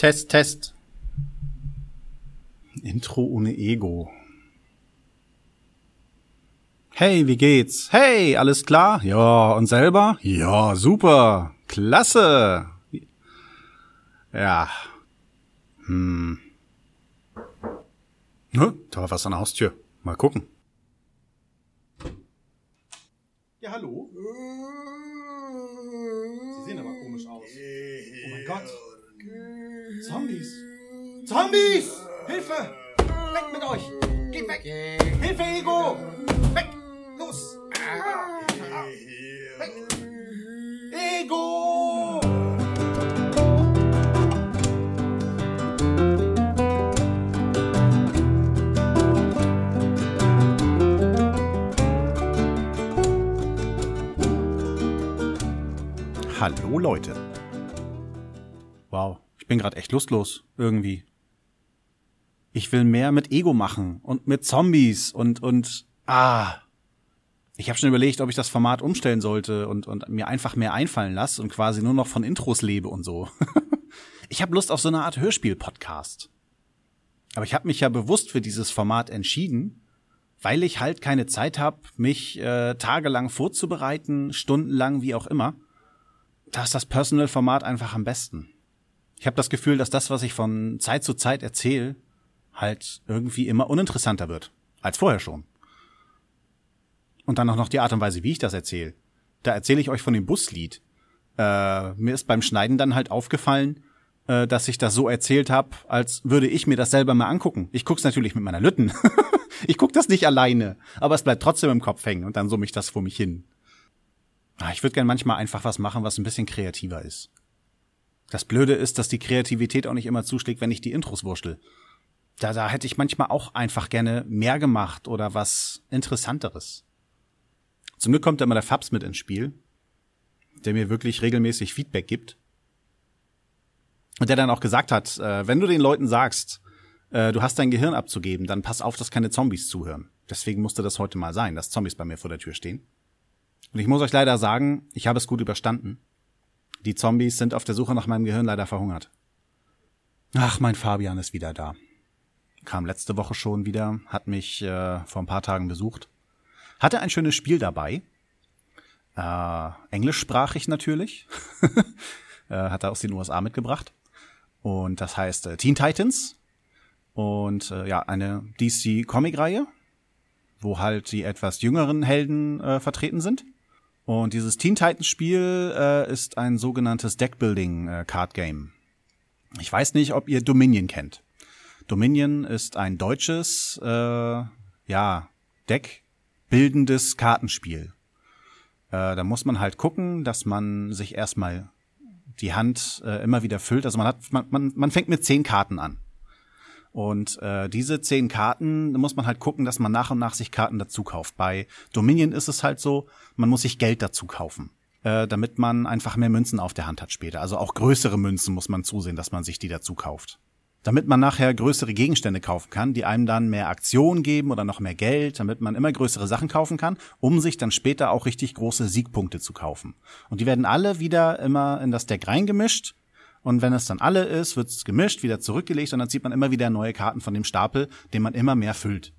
Test, Test. Intro ohne Ego. Hey, wie geht's? Hey, alles klar? Ja, und selber? Ja, super. Klasse. Ja. Hm. Ne? Da war was an der Haustür. Mal gucken. Ja, hallo? Sie sehen aber komisch aus. Oh mein Gott. Zombies. Zombies! Hilfe! Weg mit euch! Geht weg! Hilfe, Ego! Weg! Los! Weg! Ego! Hallo Leute. Wow, bin gerade echt lustlos irgendwie. Ich will mehr mit Ego machen und mit Zombies und und ah. Ich habe schon überlegt, ob ich das Format umstellen sollte und und mir einfach mehr einfallen lasse und quasi nur noch von Intros lebe und so. ich habe Lust auf so eine Art Hörspiel-Podcast. Aber ich habe mich ja bewusst für dieses Format entschieden, weil ich halt keine Zeit habe, mich äh, tagelang vorzubereiten, stundenlang, wie auch immer. Da ist das Personal-Format einfach am besten. Ich habe das Gefühl, dass das, was ich von Zeit zu Zeit erzähle, halt irgendwie immer uninteressanter wird. Als vorher schon. Und dann auch noch die Art und Weise, wie ich das erzähle. Da erzähle ich euch von dem Buslied. Äh, mir ist beim Schneiden dann halt aufgefallen, äh, dass ich das so erzählt habe, als würde ich mir das selber mal angucken. Ich guck's natürlich mit meiner Lütten. ich guck das nicht alleine, aber es bleibt trotzdem im Kopf hängen und dann summe ich das vor mich hin. Ah, ich würde gern manchmal einfach was machen, was ein bisschen kreativer ist. Das Blöde ist, dass die Kreativität auch nicht immer zuschlägt, wenn ich die Intros wurschtel. Da, da hätte ich manchmal auch einfach gerne mehr gemacht oder was Interessanteres. Zum Glück kommt da immer der Fabs mit ins Spiel, der mir wirklich regelmäßig Feedback gibt. Und der dann auch gesagt hat, äh, wenn du den Leuten sagst, äh, du hast dein Gehirn abzugeben, dann pass auf, dass keine Zombies zuhören. Deswegen musste das heute mal sein, dass Zombies bei mir vor der Tür stehen. Und ich muss euch leider sagen, ich habe es gut überstanden. Die Zombies sind auf der Suche nach meinem Gehirn leider verhungert. Ach, mein Fabian ist wieder da. Kam letzte Woche schon wieder, hat mich äh, vor ein paar Tagen besucht. Hatte ein schönes Spiel dabei. Äh, englischsprachig natürlich. äh, hat er aus den USA mitgebracht. Und das heißt äh, Teen Titans. Und äh, ja, eine DC-Comic-Reihe, wo halt die etwas jüngeren Helden äh, vertreten sind. Und dieses Teen Titans Spiel äh, ist ein sogenanntes Deckbuilding äh, Card Game. Ich weiß nicht, ob ihr Dominion kennt. Dominion ist ein deutsches, äh, ja, Deckbildendes Kartenspiel. Äh, da muss man halt gucken, dass man sich erstmal die Hand äh, immer wieder füllt. Also man hat, man, man, man fängt mit zehn Karten an. Und äh, diese zehn Karten, da muss man halt gucken, dass man nach und nach sich Karten dazu kauft. Bei Dominion ist es halt so, man muss sich Geld dazu kaufen, äh, damit man einfach mehr Münzen auf der Hand hat später. Also auch größere Münzen muss man zusehen, dass man sich die dazu kauft. Damit man nachher größere Gegenstände kaufen kann, die einem dann mehr Aktion geben oder noch mehr Geld, damit man immer größere Sachen kaufen kann, um sich dann später auch richtig große Siegpunkte zu kaufen. Und die werden alle wieder immer in das Deck reingemischt und wenn es dann alle ist, wird es gemischt, wieder zurückgelegt und dann zieht man immer wieder neue Karten von dem Stapel, den man immer mehr füllt.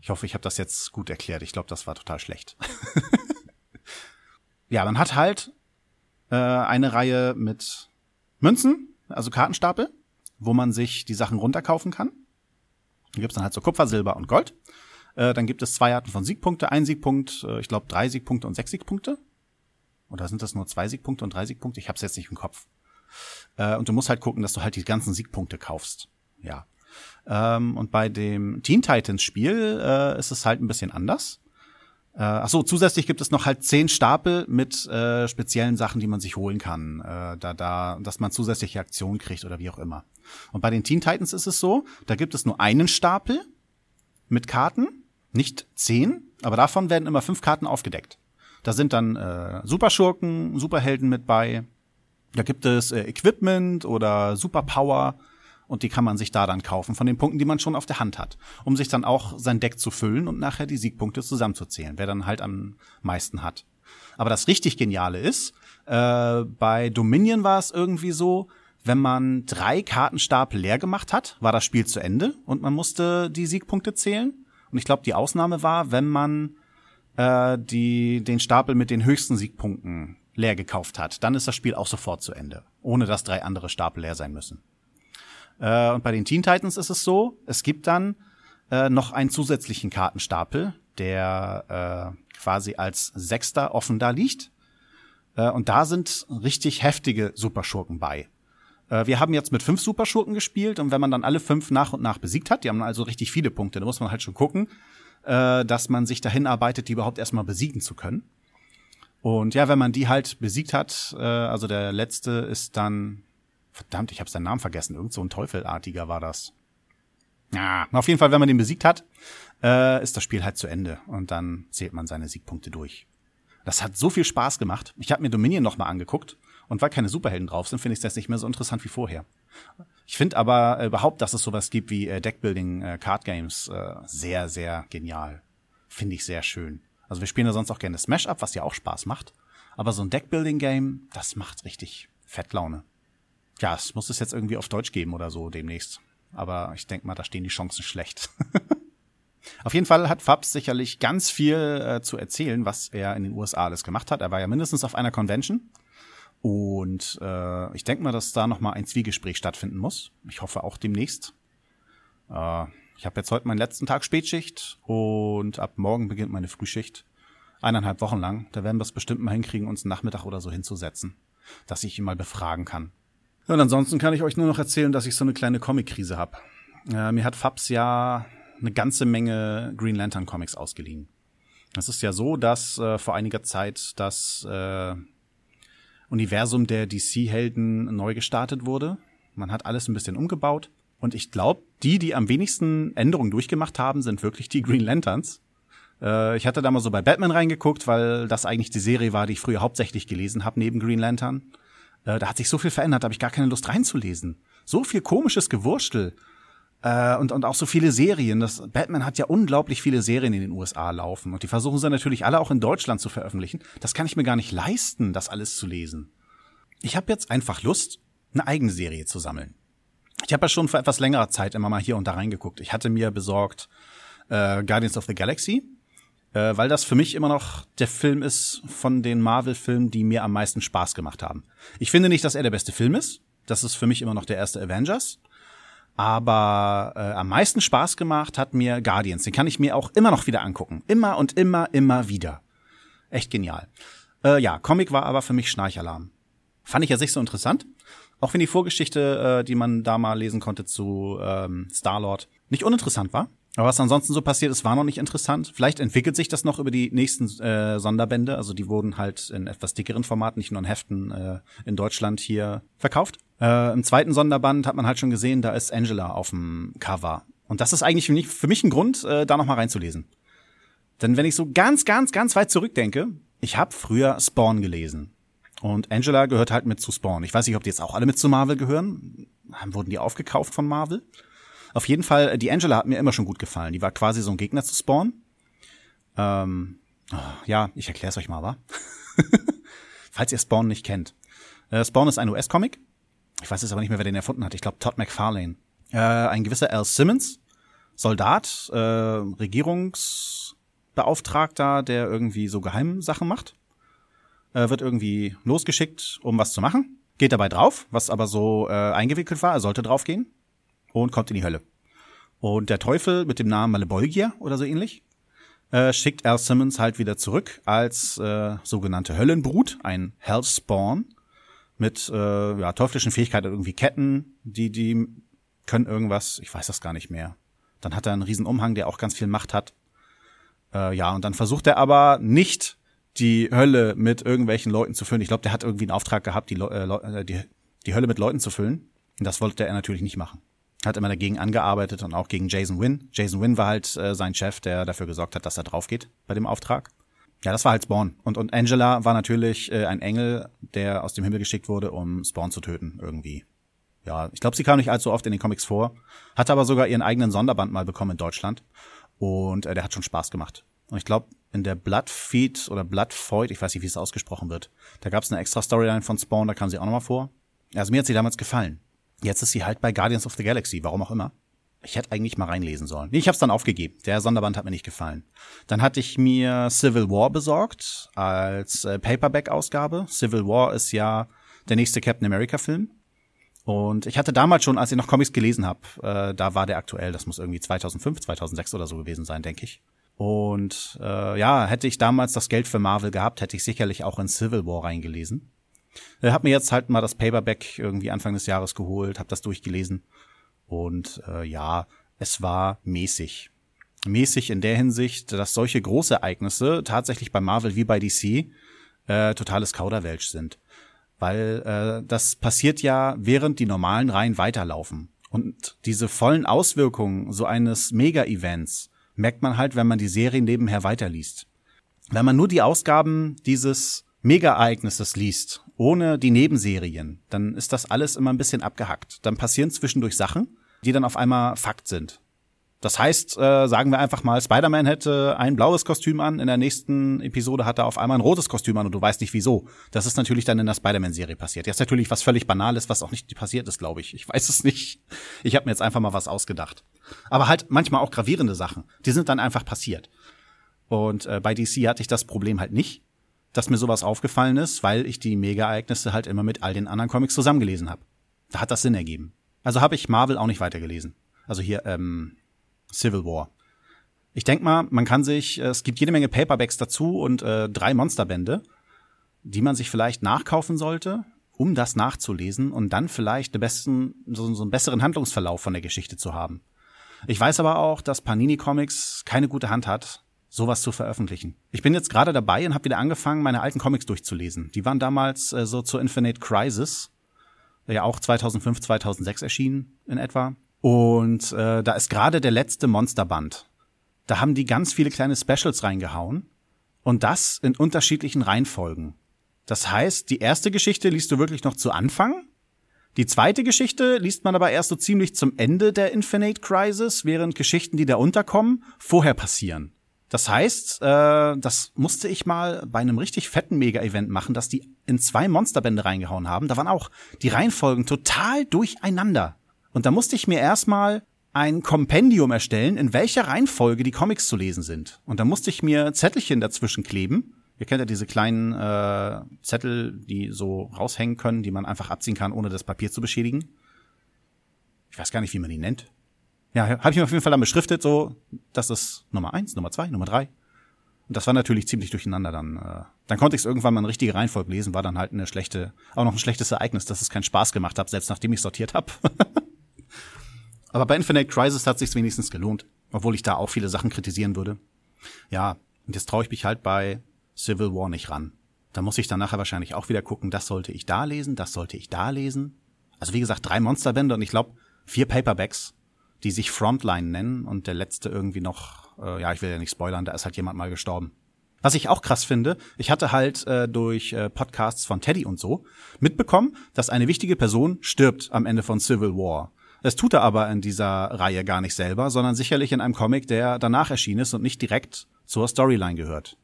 Ich hoffe, ich habe das jetzt gut erklärt. Ich glaube, das war total schlecht. ja, man hat halt äh, eine Reihe mit Münzen, also Kartenstapel, wo man sich die Sachen runterkaufen kann. Da gibt's dann halt so Kupfer, Silber und Gold. Äh, dann gibt es zwei Arten von Siegpunkte. Ein Siegpunkt, äh, ich glaube drei Siegpunkte und sechs Siegpunkte. Oder sind das nur zwei Siegpunkte und drei Siegpunkte? Ich habe es jetzt nicht im Kopf. Äh, und du musst halt gucken, dass du halt die ganzen Siegpunkte kaufst. Ja. Ähm, und bei dem Teen Titans Spiel äh, ist es halt ein bisschen anders. Äh, ach so, zusätzlich gibt es noch halt zehn Stapel mit äh, speziellen Sachen, die man sich holen kann, äh, da da, dass man zusätzliche Aktionen kriegt oder wie auch immer. Und bei den Teen Titans ist es so, da gibt es nur einen Stapel mit Karten, nicht zehn, aber davon werden immer fünf Karten aufgedeckt. Da sind dann äh, Superschurken, Superhelden mit bei, da gibt es äh, Equipment oder Superpower und die kann man sich da dann kaufen von den Punkten, die man schon auf der Hand hat, um sich dann auch sein Deck zu füllen und nachher die Siegpunkte zusammenzuzählen, wer dann halt am meisten hat. Aber das richtig Geniale ist, äh, bei Dominion war es irgendwie so, wenn man drei Kartenstapel leer gemacht hat, war das Spiel zu Ende und man musste die Siegpunkte zählen. Und ich glaube, die Ausnahme war, wenn man äh, die, den Stapel mit den höchsten Siegpunkten leer gekauft hat. Dann ist das Spiel auch sofort zu Ende, ohne dass drei andere Stapel leer sein müssen. Äh, und bei den Teen Titans ist es so, es gibt dann äh, noch einen zusätzlichen Kartenstapel, der äh, quasi als Sechster offen da liegt. Äh, und da sind richtig heftige Superschurken bei. Äh, wir haben jetzt mit fünf Superschurken gespielt und wenn man dann alle fünf nach und nach besiegt hat, die haben also richtig viele Punkte, da muss man halt schon gucken, äh, dass man sich dahin arbeitet, die überhaupt erstmal besiegen zu können. Und ja, wenn man die halt besiegt hat, äh, also der letzte ist dann, verdammt, ich habe seinen Namen vergessen, irgend so ein Teufelartiger war das. Ja, auf jeden Fall, wenn man den besiegt hat, äh, ist das Spiel halt zu Ende und dann zählt man seine Siegpunkte durch. Das hat so viel Spaß gemacht. Ich habe mir Dominion noch mal angeguckt und weil keine Superhelden drauf sind, finde ich das nicht mehr so interessant wie vorher. Ich finde aber äh, überhaupt, dass es sowas gibt wie äh, Deckbuilding, äh, Card Games, äh, sehr, sehr genial. Finde ich sehr schön. Also wir spielen ja sonst auch gerne Smash Up, was ja auch Spaß macht. Aber so ein Deckbuilding-Game, das macht richtig Fettlaune. Ja, es muss es jetzt irgendwie auf Deutsch geben oder so demnächst. Aber ich denke mal, da stehen die Chancen schlecht. auf jeden Fall hat Fabs sicherlich ganz viel äh, zu erzählen, was er in den USA alles gemacht hat. Er war ja mindestens auf einer Convention. Und äh, ich denke mal, dass da noch mal ein Zwiegespräch stattfinden muss. Ich hoffe auch demnächst. Äh, ich habe jetzt heute meinen letzten Tag Spätschicht und ab morgen beginnt meine Frühschicht. Eineinhalb Wochen lang. Da werden wir es bestimmt mal hinkriegen, uns einen Nachmittag oder so hinzusetzen, dass ich ihn mal befragen kann. Und ansonsten kann ich euch nur noch erzählen, dass ich so eine kleine Comic-Krise habe. Äh, mir hat Fabs ja eine ganze Menge Green Lantern Comics ausgeliehen. Es ist ja so, dass äh, vor einiger Zeit das äh, Universum der DC-Helden neu gestartet wurde. Man hat alles ein bisschen umgebaut. Und ich glaube, die, die am wenigsten Änderungen durchgemacht haben, sind wirklich die Green Lanterns. Äh, ich hatte da mal so bei Batman reingeguckt, weil das eigentlich die Serie war, die ich früher hauptsächlich gelesen habe, neben Green Lantern. Äh, da hat sich so viel verändert, da habe ich gar keine Lust reinzulesen. So viel komisches Gewurstel. Äh, und, und auch so viele Serien. Das, Batman hat ja unglaublich viele Serien in den USA laufen. Und die versuchen sie natürlich alle auch in Deutschland zu veröffentlichen. Das kann ich mir gar nicht leisten, das alles zu lesen. Ich habe jetzt einfach Lust, eine eigene Serie zu sammeln. Ich habe ja schon vor etwas längerer Zeit immer mal hier und da reingeguckt. Ich hatte mir besorgt äh, Guardians of the Galaxy, äh, weil das für mich immer noch der Film ist von den Marvel-Filmen, die mir am meisten Spaß gemacht haben. Ich finde nicht, dass er der beste Film ist. Das ist für mich immer noch der erste Avengers. Aber äh, am meisten Spaß gemacht hat mir Guardians. Den kann ich mir auch immer noch wieder angucken. Immer und immer, immer wieder. Echt genial. Äh, ja, Comic war aber für mich Schnarchalarm. Fand ich ja sich so interessant. Auch wenn die Vorgeschichte, äh, die man da mal lesen konnte zu ähm, Star-Lord, nicht uninteressant war. Aber was ansonsten so passiert ist, war noch nicht interessant. Vielleicht entwickelt sich das noch über die nächsten äh, Sonderbände. Also die wurden halt in etwas dickeren Formaten, nicht nur in Heften, äh, in Deutschland hier verkauft. Äh, Im zweiten Sonderband hat man halt schon gesehen, da ist Angela auf dem Cover. Und das ist eigentlich für mich, für mich ein Grund, äh, da noch mal reinzulesen. Denn wenn ich so ganz, ganz, ganz weit zurückdenke, ich habe früher Spawn gelesen. Und Angela gehört halt mit zu Spawn. Ich weiß nicht, ob die jetzt auch alle mit zu Marvel gehören. Wurden die aufgekauft von Marvel? Auf jeden Fall, äh, die Angela hat mir immer schon gut gefallen. Die war quasi so ein Gegner zu Spawn. Ähm, oh, ja, ich erkläre es euch mal, wa? Falls ihr Spawn nicht kennt. Äh, Spawn ist ein US-Comic. Ich weiß jetzt aber nicht mehr, wer den erfunden hat. Ich glaube Todd McFarlane. Äh, ein gewisser Al Simmons, Soldat, äh, Regierungsbeauftragter, der irgendwie so Geheimsachen macht äh, wird irgendwie losgeschickt, um was zu machen, geht dabei drauf, was aber so äh, eingewickelt war, er sollte draufgehen und kommt in die Hölle. Und der Teufel mit dem Namen Malebolgia oder so ähnlich äh, schickt Al Simmons halt wieder zurück als äh, sogenannte Höllenbrut, ein Hellspawn mit äh, ja, teuflischen Fähigkeiten, irgendwie Ketten, die die können irgendwas, ich weiß das gar nicht mehr. Dann hat er einen riesen Umhang, der auch ganz viel Macht hat. Äh, ja, und dann versucht er aber nicht die Hölle mit irgendwelchen Leuten zu füllen. Ich glaube, der hat irgendwie einen Auftrag gehabt, die, äh, die, die Hölle mit Leuten zu füllen. Und das wollte er natürlich nicht machen. Hat immer dagegen angearbeitet und auch gegen Jason Wynn. Jason Wynn war halt äh, sein Chef, der dafür gesorgt hat, dass er drauf geht bei dem Auftrag. Ja, das war halt Spawn. Und, und Angela war natürlich äh, ein Engel, der aus dem Himmel geschickt wurde, um Spawn zu töten, irgendwie. Ja, ich glaube, sie kam nicht allzu oft in den Comics vor, hatte aber sogar ihren eigenen Sonderband mal bekommen in Deutschland. Und äh, der hat schon Spaß gemacht. Und ich glaube, in der Bloodfeed oder Bloodfeud, ich weiß nicht, wie es ausgesprochen wird, da gab es eine extra Storyline von Spawn, da kam sie auch nochmal vor. Also mir hat sie damals gefallen. Jetzt ist sie halt bei Guardians of the Galaxy, warum auch immer. Ich hätte eigentlich mal reinlesen sollen. Nee, ich hab's dann aufgegeben. Der Sonderband hat mir nicht gefallen. Dann hatte ich mir Civil War besorgt als äh, Paperback-Ausgabe. Civil War ist ja der nächste Captain America-Film. Und ich hatte damals schon, als ich noch Comics gelesen habe, äh, da war der aktuell, das muss irgendwie 2005, 2006 oder so gewesen sein, denke ich. Und äh, ja, hätte ich damals das Geld für Marvel gehabt, hätte ich sicherlich auch in Civil War reingelesen. Ich habe mir jetzt halt mal das Paperback irgendwie Anfang des Jahres geholt, habe das durchgelesen und äh, ja, es war mäßig. Mäßig in der Hinsicht, dass solche Großereignisse tatsächlich bei Marvel wie bei DC äh, totales Kauderwelsch sind. Weil äh, das passiert ja, während die normalen Reihen weiterlaufen. Und diese vollen Auswirkungen so eines Mega-Events merkt man halt, wenn man die Serie nebenher weiterliest. Wenn man nur die Ausgaben dieses Mega-Ereignisses liest, ohne die Nebenserien, dann ist das alles immer ein bisschen abgehackt. Dann passieren zwischendurch Sachen, die dann auf einmal Fakt sind. Das heißt, äh, sagen wir einfach mal, Spider-Man hätte ein blaues Kostüm an, in der nächsten Episode hat er auf einmal ein rotes Kostüm an und du weißt nicht wieso. Das ist natürlich dann in der Spider-Man-Serie passiert. Jetzt natürlich was völlig Banales, was auch nicht passiert ist, glaube ich. Ich weiß es nicht. Ich habe mir jetzt einfach mal was ausgedacht. Aber halt manchmal auch gravierende Sachen. Die sind dann einfach passiert. Und äh, bei DC hatte ich das Problem halt nicht, dass mir sowas aufgefallen ist, weil ich die Mega-Ereignisse halt immer mit all den anderen Comics zusammengelesen habe. Da hat das Sinn ergeben. Also habe ich Marvel auch nicht weitergelesen. Also hier, ähm, Civil War. Ich denk mal, man kann sich, äh, es gibt jede Menge Paperbacks dazu und äh, drei Monsterbände, die man sich vielleicht nachkaufen sollte, um das nachzulesen und dann vielleicht den besten, so, so einen besseren Handlungsverlauf von der Geschichte zu haben. Ich weiß aber auch, dass Panini Comics keine gute Hand hat, sowas zu veröffentlichen. Ich bin jetzt gerade dabei und habe wieder angefangen, meine alten Comics durchzulesen. Die waren damals äh, so zur Infinite Crisis, ja auch 2005, 2006 erschienen in etwa. Und äh, da ist gerade der letzte Monsterband. Da haben die ganz viele kleine Specials reingehauen und das in unterschiedlichen Reihenfolgen. Das heißt, die erste Geschichte liest du wirklich noch zu Anfang. Die zweite Geschichte liest man aber erst so ziemlich zum Ende der Infinite Crisis, während Geschichten, die da unterkommen, vorher passieren. Das heißt, äh, das musste ich mal bei einem richtig fetten Mega-Event machen, dass die in zwei Monsterbände reingehauen haben. Da waren auch die Reihenfolgen total durcheinander. Und da musste ich mir erstmal ein Kompendium erstellen, in welcher Reihenfolge die Comics zu lesen sind. Und da musste ich mir Zettelchen dazwischen kleben. Ihr kennt ja diese kleinen äh, Zettel, die so raushängen können, die man einfach abziehen kann, ohne das Papier zu beschädigen. Ich weiß gar nicht, wie man die nennt. Ja, habe ich mir auf jeden Fall dann beschriftet, so, das ist Nummer eins, Nummer zwei, Nummer drei. Und das war natürlich ziemlich durcheinander dann. Äh, dann konnte ich es irgendwann mal in richtige Reihenfolge lesen, war dann halt eine schlechte, auch noch ein schlechtes Ereignis, dass es keinen Spaß gemacht hat, selbst nachdem ich sortiert habe. Aber bei Infinite Crisis hat sich's wenigstens gelohnt, obwohl ich da auch viele Sachen kritisieren würde. Ja, und jetzt traue ich mich halt bei Civil War nicht ran. Da muss ich dann nachher wahrscheinlich auch wieder gucken, das sollte ich da lesen, das sollte ich da lesen. Also wie gesagt, drei Monsterbände und ich glaube vier Paperbacks, die sich Frontline nennen und der letzte irgendwie noch, äh, ja, ich will ja nicht spoilern, da ist halt jemand mal gestorben. Was ich auch krass finde, ich hatte halt äh, durch äh, Podcasts von Teddy und so mitbekommen, dass eine wichtige Person stirbt am Ende von Civil War. Das tut er aber in dieser Reihe gar nicht selber, sondern sicherlich in einem Comic, der danach erschienen ist und nicht direkt zur Storyline gehört.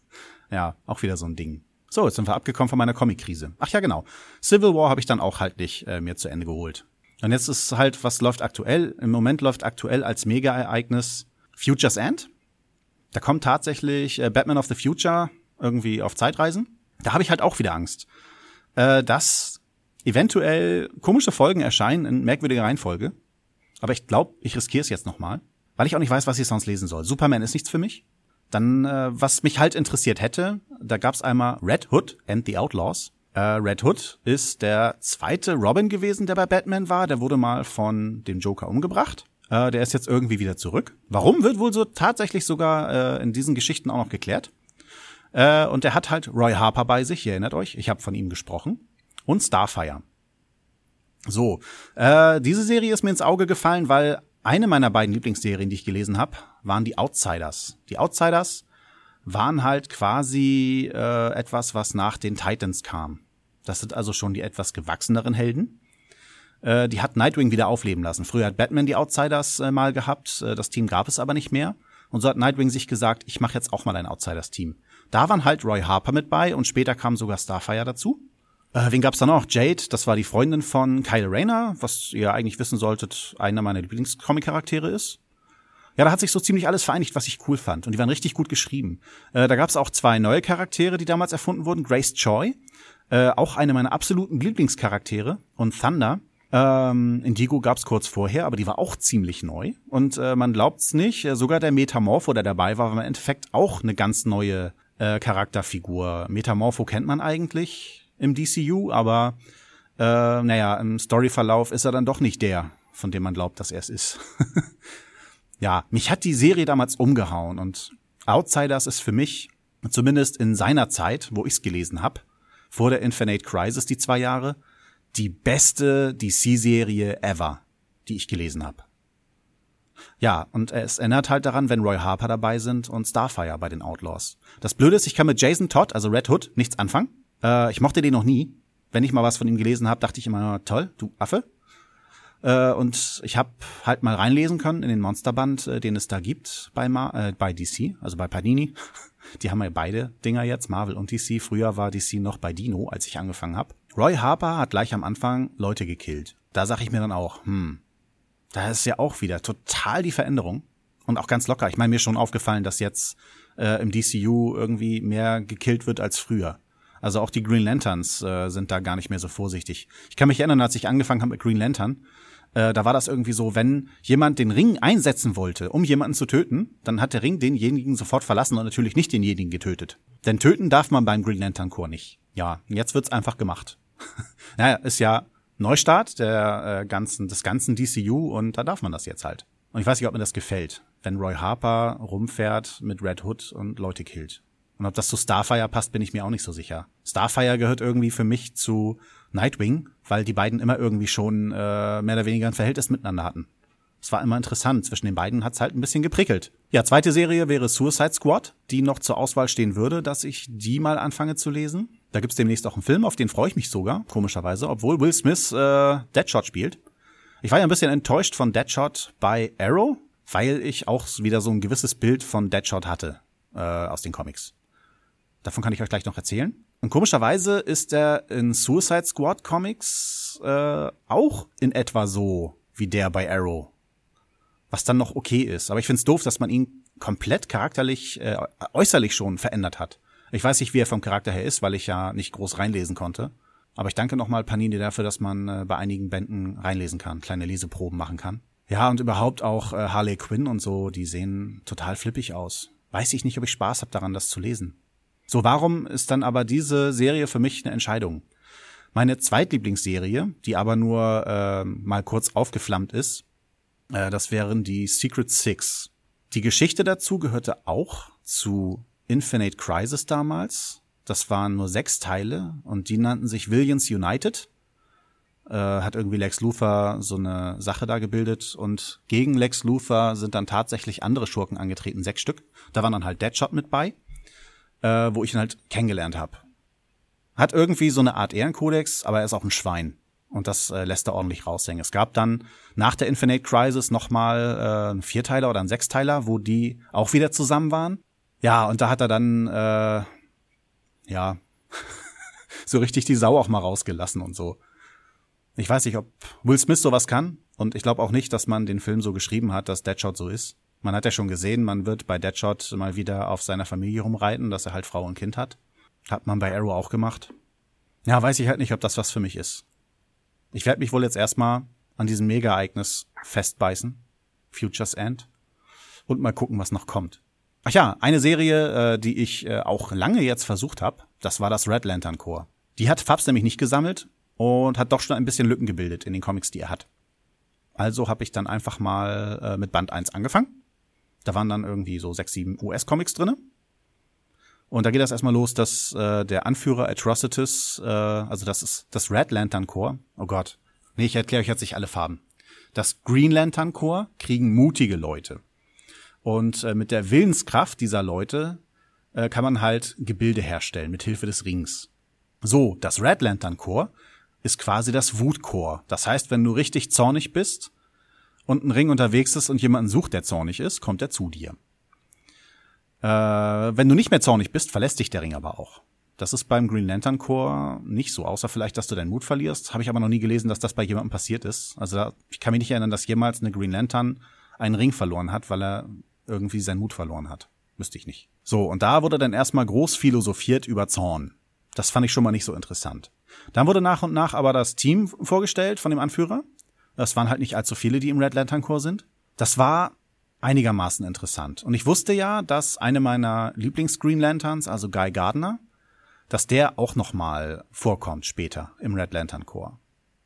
ja, auch wieder so ein Ding. So, jetzt sind wir abgekommen von meiner Comic-Krise. Ach ja, genau. Civil War habe ich dann auch halt nicht äh, mir zu Ende geholt. Und jetzt ist halt, was läuft aktuell? Im Moment läuft aktuell als Mega-Ereignis Future's End. Da kommt tatsächlich äh, Batman of the Future irgendwie auf Zeitreisen. Da habe ich halt auch wieder Angst, äh, dass eventuell komische Folgen erscheinen in merkwürdiger Reihenfolge. Aber ich glaube, ich riskiere es jetzt nochmal, weil ich auch nicht weiß, was ich sonst lesen soll. Superman ist nichts für mich. Dann, äh, was mich halt interessiert hätte, da gab's einmal Red Hood and the Outlaws. Äh, Red Hood ist der zweite Robin gewesen, der bei Batman war. Der wurde mal von dem Joker umgebracht. Äh, der ist jetzt irgendwie wieder zurück. Warum wird wohl so tatsächlich sogar äh, in diesen Geschichten auch noch geklärt. Äh, und der hat halt Roy Harper bei sich, ihr erinnert euch, ich habe von ihm gesprochen und Starfire. So, äh, diese Serie ist mir ins Auge gefallen, weil eine meiner beiden Lieblingsserien, die ich gelesen habe, waren die Outsiders. Die Outsiders waren halt quasi äh, etwas, was nach den Titans kam. Das sind also schon die etwas gewachseneren Helden. Äh, die hat Nightwing wieder aufleben lassen. Früher hat Batman die Outsiders äh, mal gehabt, äh, das Team gab es aber nicht mehr. Und so hat Nightwing sich gesagt, ich mache jetzt auch mal ein Outsiders-Team. Da waren halt Roy Harper mit bei und später kam sogar Starfire dazu. Äh, wen gab's da noch? Jade, das war die Freundin von Kyle Rayner, was ihr eigentlich wissen solltet, einer meiner Lieblingscomic-Charaktere ist. Ja, da hat sich so ziemlich alles vereinigt, was ich cool fand. Und die waren richtig gut geschrieben. Äh, da gab's auch zwei neue Charaktere, die damals erfunden wurden. Grace Choi, äh, auch eine meiner absoluten Lieblingscharaktere. Und Thunder. Ähm, Indigo gab's kurz vorher, aber die war auch ziemlich neu. Und äh, man glaubt's nicht, äh, sogar der Metamorpho, der dabei war, war im Endeffekt auch eine ganz neue äh, Charakterfigur. Metamorpho kennt man eigentlich im DCU, aber äh, naja, im Storyverlauf ist er dann doch nicht der, von dem man glaubt, dass er es ist. ja, mich hat die Serie damals umgehauen und Outsiders ist für mich, zumindest in seiner Zeit, wo ich es gelesen habe, vor der Infinite Crisis die zwei Jahre, die beste DC-Serie ever, die ich gelesen habe. Ja, und es erinnert halt daran, wenn Roy Harper dabei sind und Starfire bei den Outlaws. Das Blöde ist, ich kann mit Jason Todd, also Red Hood, nichts anfangen. Äh, ich mochte den noch nie. Wenn ich mal was von ihm gelesen habe, dachte ich immer, toll, du Affe. Äh, und ich habe halt mal reinlesen können in den Monsterband, äh, den es da gibt bei, Ma äh, bei DC, also bei Panini. Die haben ja beide Dinger jetzt, Marvel und DC. Früher war DC noch bei Dino, als ich angefangen habe. Roy Harper hat gleich am Anfang Leute gekillt. Da sag ich mir dann auch, hm, da ist ja auch wieder total die Veränderung. Und auch ganz locker. Ich meine, mir ist schon aufgefallen, dass jetzt äh, im DCU irgendwie mehr gekillt wird als früher. Also auch die Green Lanterns äh, sind da gar nicht mehr so vorsichtig. Ich kann mich erinnern, als ich angefangen habe mit Green Lantern, äh, da war das irgendwie so, wenn jemand den Ring einsetzen wollte, um jemanden zu töten, dann hat der Ring denjenigen sofort verlassen und natürlich nicht denjenigen getötet. Denn töten darf man beim Green Lantern Corps nicht. Ja, jetzt wird's einfach gemacht. naja, ist ja Neustart der äh, ganzen, des ganzen DCU und da darf man das jetzt halt. Und ich weiß nicht, ob mir das gefällt, wenn Roy Harper rumfährt mit Red Hood und Leute killt. Und ob das zu Starfire passt, bin ich mir auch nicht so sicher. Starfire gehört irgendwie für mich zu Nightwing, weil die beiden immer irgendwie schon äh, mehr oder weniger ein Verhältnis miteinander hatten. Es war immer interessant. Zwischen den beiden hat's halt ein bisschen geprickelt. Ja, zweite Serie wäre Suicide Squad, die noch zur Auswahl stehen würde, dass ich die mal anfange zu lesen. Da gibt's demnächst auch einen Film, auf den freue ich mich sogar, komischerweise, obwohl Will Smith äh, Deadshot spielt. Ich war ja ein bisschen enttäuscht von Deadshot bei Arrow, weil ich auch wieder so ein gewisses Bild von Deadshot hatte äh, aus den Comics. Davon kann ich euch gleich noch erzählen. Und komischerweise ist er in Suicide Squad Comics äh, auch in etwa so wie der bei Arrow. Was dann noch okay ist. Aber ich find's doof, dass man ihn komplett charakterlich, äh, äußerlich schon verändert hat. Ich weiß nicht, wie er vom Charakter her ist, weil ich ja nicht groß reinlesen konnte. Aber ich danke nochmal Panini dafür, dass man äh, bei einigen Bänden reinlesen kann, kleine Leseproben machen kann. Ja, und überhaupt auch äh, Harley Quinn und so, die sehen total flippig aus. Weiß ich nicht, ob ich Spaß habe daran, das zu lesen. So, warum ist dann aber diese Serie für mich eine Entscheidung? Meine Zweitlieblingsserie, die aber nur äh, mal kurz aufgeflammt ist, äh, das wären die Secret Six. Die Geschichte dazu gehörte auch zu Infinite Crisis damals. Das waren nur sechs Teile und die nannten sich Williams United. Äh, hat irgendwie Lex Luthor so eine Sache da gebildet und gegen Lex Luthor sind dann tatsächlich andere Schurken angetreten, sechs Stück. Da waren dann halt Deadshot mit bei äh, wo ich ihn halt kennengelernt habe. Hat irgendwie so eine Art Ehrenkodex, aber er ist auch ein Schwein. Und das äh, lässt er ordentlich raushängen. Es gab dann nach der Infinite Crisis nochmal äh, einen Vierteiler oder einen Sechsteiler, wo die auch wieder zusammen waren. Ja, und da hat er dann, äh, ja, so richtig die Sau auch mal rausgelassen und so. Ich weiß nicht, ob Will Smith sowas kann. Und ich glaube auch nicht, dass man den Film so geschrieben hat, dass Deadshot so ist. Man hat ja schon gesehen, man wird bei Deadshot mal wieder auf seiner Familie rumreiten, dass er halt Frau und Kind hat. Hat man bei Arrow auch gemacht. Ja, weiß ich halt nicht, ob das was für mich ist. Ich werde mich wohl jetzt erstmal an diesem Mega-Ereignis festbeißen. Futures End. Und mal gucken, was noch kommt. Ach ja, eine Serie, äh, die ich äh, auch lange jetzt versucht habe, das war das Red Lantern Corps. Die hat Fabs nämlich nicht gesammelt und hat doch schon ein bisschen Lücken gebildet in den Comics, die er hat. Also habe ich dann einfach mal äh, mit Band 1 angefangen da waren dann irgendwie so sechs, sieben US-Comics drinne. Und da geht das erstmal los, dass äh, der Anführer Atrocitus, äh, also das ist das Red Lantern Corps, oh Gott, nee, ich erkläre euch jetzt nicht alle Farben. Das Green Lantern Corps kriegen mutige Leute. Und äh, mit der Willenskraft dieser Leute äh, kann man halt Gebilde herstellen mit Hilfe des Rings. So, das Red Lantern Corps ist quasi das Wut Corps. Das heißt, wenn du richtig zornig bist, und ein Ring unterwegs ist und jemanden sucht, der zornig ist, kommt er zu dir. Äh, wenn du nicht mehr zornig bist, verlässt dich der Ring aber auch. Das ist beim Green Lantern Corps nicht so, außer vielleicht, dass du deinen Mut verlierst. Habe ich aber noch nie gelesen, dass das bei jemandem passiert ist. Also da, ich kann mich nicht erinnern, dass jemals eine Green Lantern einen Ring verloren hat, weil er irgendwie seinen Mut verloren hat. Müsste ich nicht. So, und da wurde dann erstmal groß philosophiert über Zorn. Das fand ich schon mal nicht so interessant. Dann wurde nach und nach aber das Team vorgestellt von dem Anführer. Das waren halt nicht allzu viele, die im Red Lantern Corps sind. Das war einigermaßen interessant. Und ich wusste ja, dass eine meiner Lieblings-Green Lanterns, also Guy Gardner, dass der auch nochmal vorkommt später im Red Lantern Corps.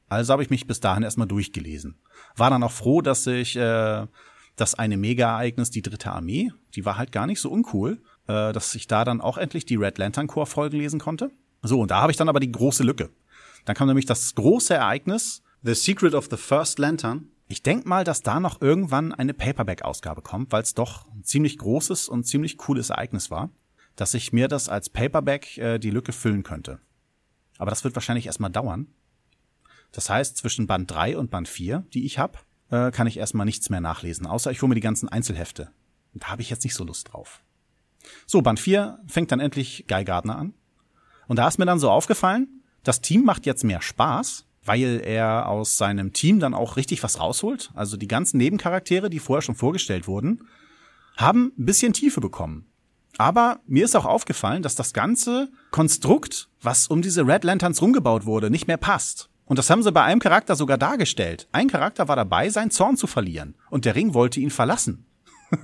Also habe ich mich bis dahin erstmal durchgelesen. War dann auch froh, dass ich äh, das eine Mega-Ereignis, die dritte Armee, die war halt gar nicht so uncool, äh, dass ich da dann auch endlich die Red Lantern Corps Folgen lesen konnte. So, und da habe ich dann aber die große Lücke. Dann kam nämlich das große Ereignis, The Secret of the First Lantern. Ich denk mal, dass da noch irgendwann eine Paperback-Ausgabe kommt, weil es doch ein ziemlich großes und ziemlich cooles Ereignis war, dass ich mir das als Paperback äh, die Lücke füllen könnte. Aber das wird wahrscheinlich erstmal dauern. Das heißt, zwischen Band 3 und Band 4, die ich habe, äh, kann ich erstmal nichts mehr nachlesen, außer ich hole mir die ganzen Einzelhefte. Und da habe ich jetzt nicht so Lust drauf. So, Band 4 fängt dann endlich Guy Gardner an. Und da ist mir dann so aufgefallen, das Team macht jetzt mehr Spaß, weil er aus seinem Team dann auch richtig was rausholt. Also die ganzen Nebencharaktere, die vorher schon vorgestellt wurden, haben ein bisschen Tiefe bekommen. Aber mir ist auch aufgefallen, dass das ganze Konstrukt, was um diese Red Lanterns rumgebaut wurde, nicht mehr passt. Und das haben sie bei einem Charakter sogar dargestellt. Ein Charakter war dabei, seinen Zorn zu verlieren. Und der Ring wollte ihn verlassen.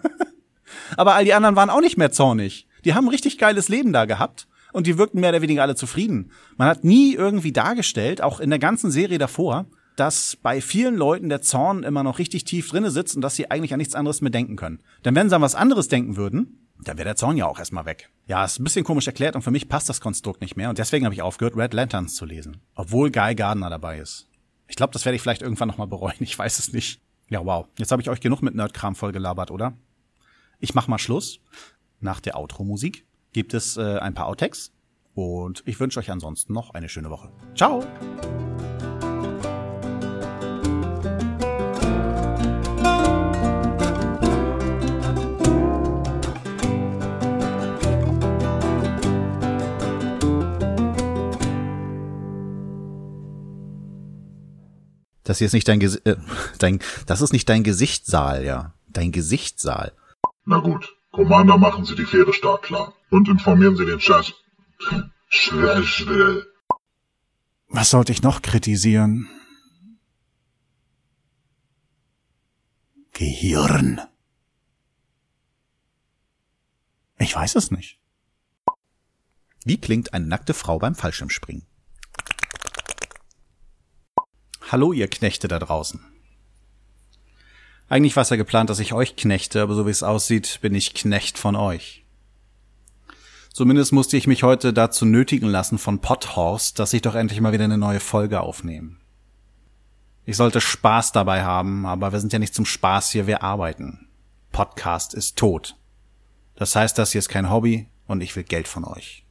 Aber all die anderen waren auch nicht mehr zornig. Die haben ein richtig geiles Leben da gehabt und die wirkten mehr oder weniger alle zufrieden. Man hat nie irgendwie dargestellt, auch in der ganzen Serie davor, dass bei vielen Leuten der Zorn immer noch richtig tief drinne sitzt und dass sie eigentlich an nichts anderes mehr denken können. Denn wenn sie an was anderes denken würden, dann wäre der Zorn ja auch erstmal weg. Ja, ist ein bisschen komisch erklärt und für mich passt das Konstrukt nicht mehr und deswegen habe ich aufgehört, Red Lanterns zu lesen. Obwohl Guy Gardner dabei ist. Ich glaube, das werde ich vielleicht irgendwann nochmal bereuen, ich weiß es nicht. Ja, wow. Jetzt habe ich euch genug mit Nerdkram voll gelabert, oder? Ich mach mal Schluss. Nach der Outro-Musik gibt es äh, ein paar Outtakes und ich wünsche euch ansonsten noch eine schöne Woche. Ciao! Das hier ist nicht dein, Ges äh, dein, das ist nicht dein Gesichtssaal, ja. Dein Gesichtssaal. Na gut, Commander, machen Sie die Fähre startklar und informieren Sie den Scheiß. Schwächel. Was sollte ich noch kritisieren? Gehirn. Ich weiß es nicht. Wie klingt eine nackte Frau beim Fallschirmspringen? Hallo, ihr Knechte da draußen. Eigentlich war es ja geplant, dass ich euch knechte, aber so wie es aussieht, bin ich Knecht von euch. Zumindest musste ich mich heute dazu nötigen lassen von Potthorst, dass ich doch endlich mal wieder eine neue Folge aufnehme. Ich sollte Spaß dabei haben, aber wir sind ja nicht zum Spaß hier, wir arbeiten. Podcast ist tot. Das heißt, das hier ist kein Hobby und ich will Geld von euch.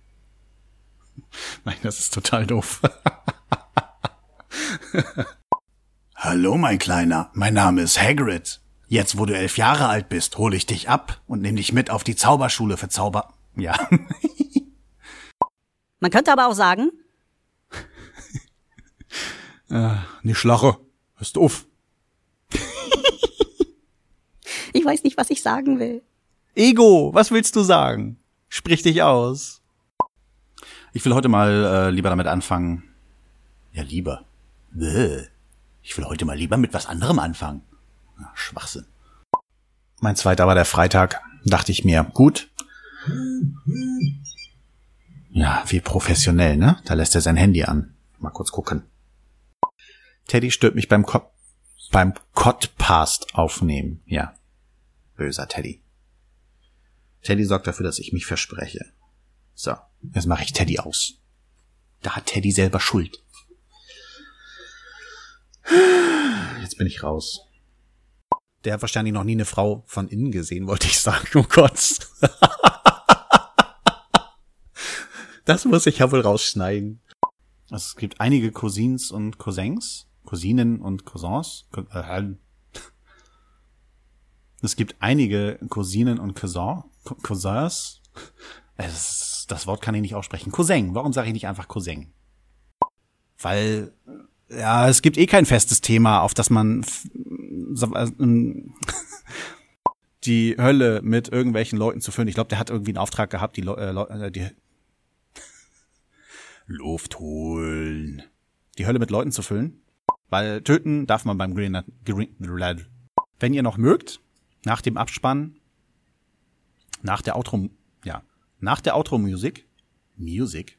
Nein, das ist total doof. Hallo, mein Kleiner. Mein Name ist Hagrid. Jetzt, wo du elf Jahre alt bist, hole ich dich ab und nehme dich mit auf die Zauberschule für Zauber. Ja. Man könnte aber auch sagen. äh, die Schlache. Hörst auf. ich weiß nicht, was ich sagen will. Ego, was willst du sagen? Sprich dich aus. Ich will heute mal äh, lieber damit anfangen. Ja, lieber. Bäh. Ich will heute mal lieber mit was anderem anfangen. Ja, Schwachsinn. Mein zweiter war der Freitag. Dachte ich mir, gut. Ja, wie professionell, ne? Da lässt er sein Handy an. Mal kurz gucken. Teddy stört mich beim Ko beim Codpast aufnehmen. Ja. Böser Teddy. Teddy sorgt dafür, dass ich mich verspreche. So, jetzt mache ich Teddy aus. Da hat Teddy selber Schuld. Jetzt bin ich raus. Der hat wahrscheinlich noch nie eine Frau von innen gesehen, wollte ich sagen. Oh Gott. Das muss ich ja wohl rausschneiden. Also es gibt einige Cousins und Cousins. Cousinen und Cousins. Äh, es gibt einige Cousinen und Cousin, Cousins. Es, das Wort kann ich nicht aussprechen. Cousin. Warum sage ich nicht einfach Cousin? Weil ja, es gibt eh kein festes Thema, auf das man die Hölle mit irgendwelchen Leuten zu füllen. Ich glaube, der hat irgendwie einen Auftrag gehabt, die, Le äh, die Luft holen. Die Hölle mit Leuten zu füllen. Weil töten darf man beim Green, Green Wenn ihr noch mögt, nach dem Abspann, nach der Outro, ja, nach der Outro-Musik, Music,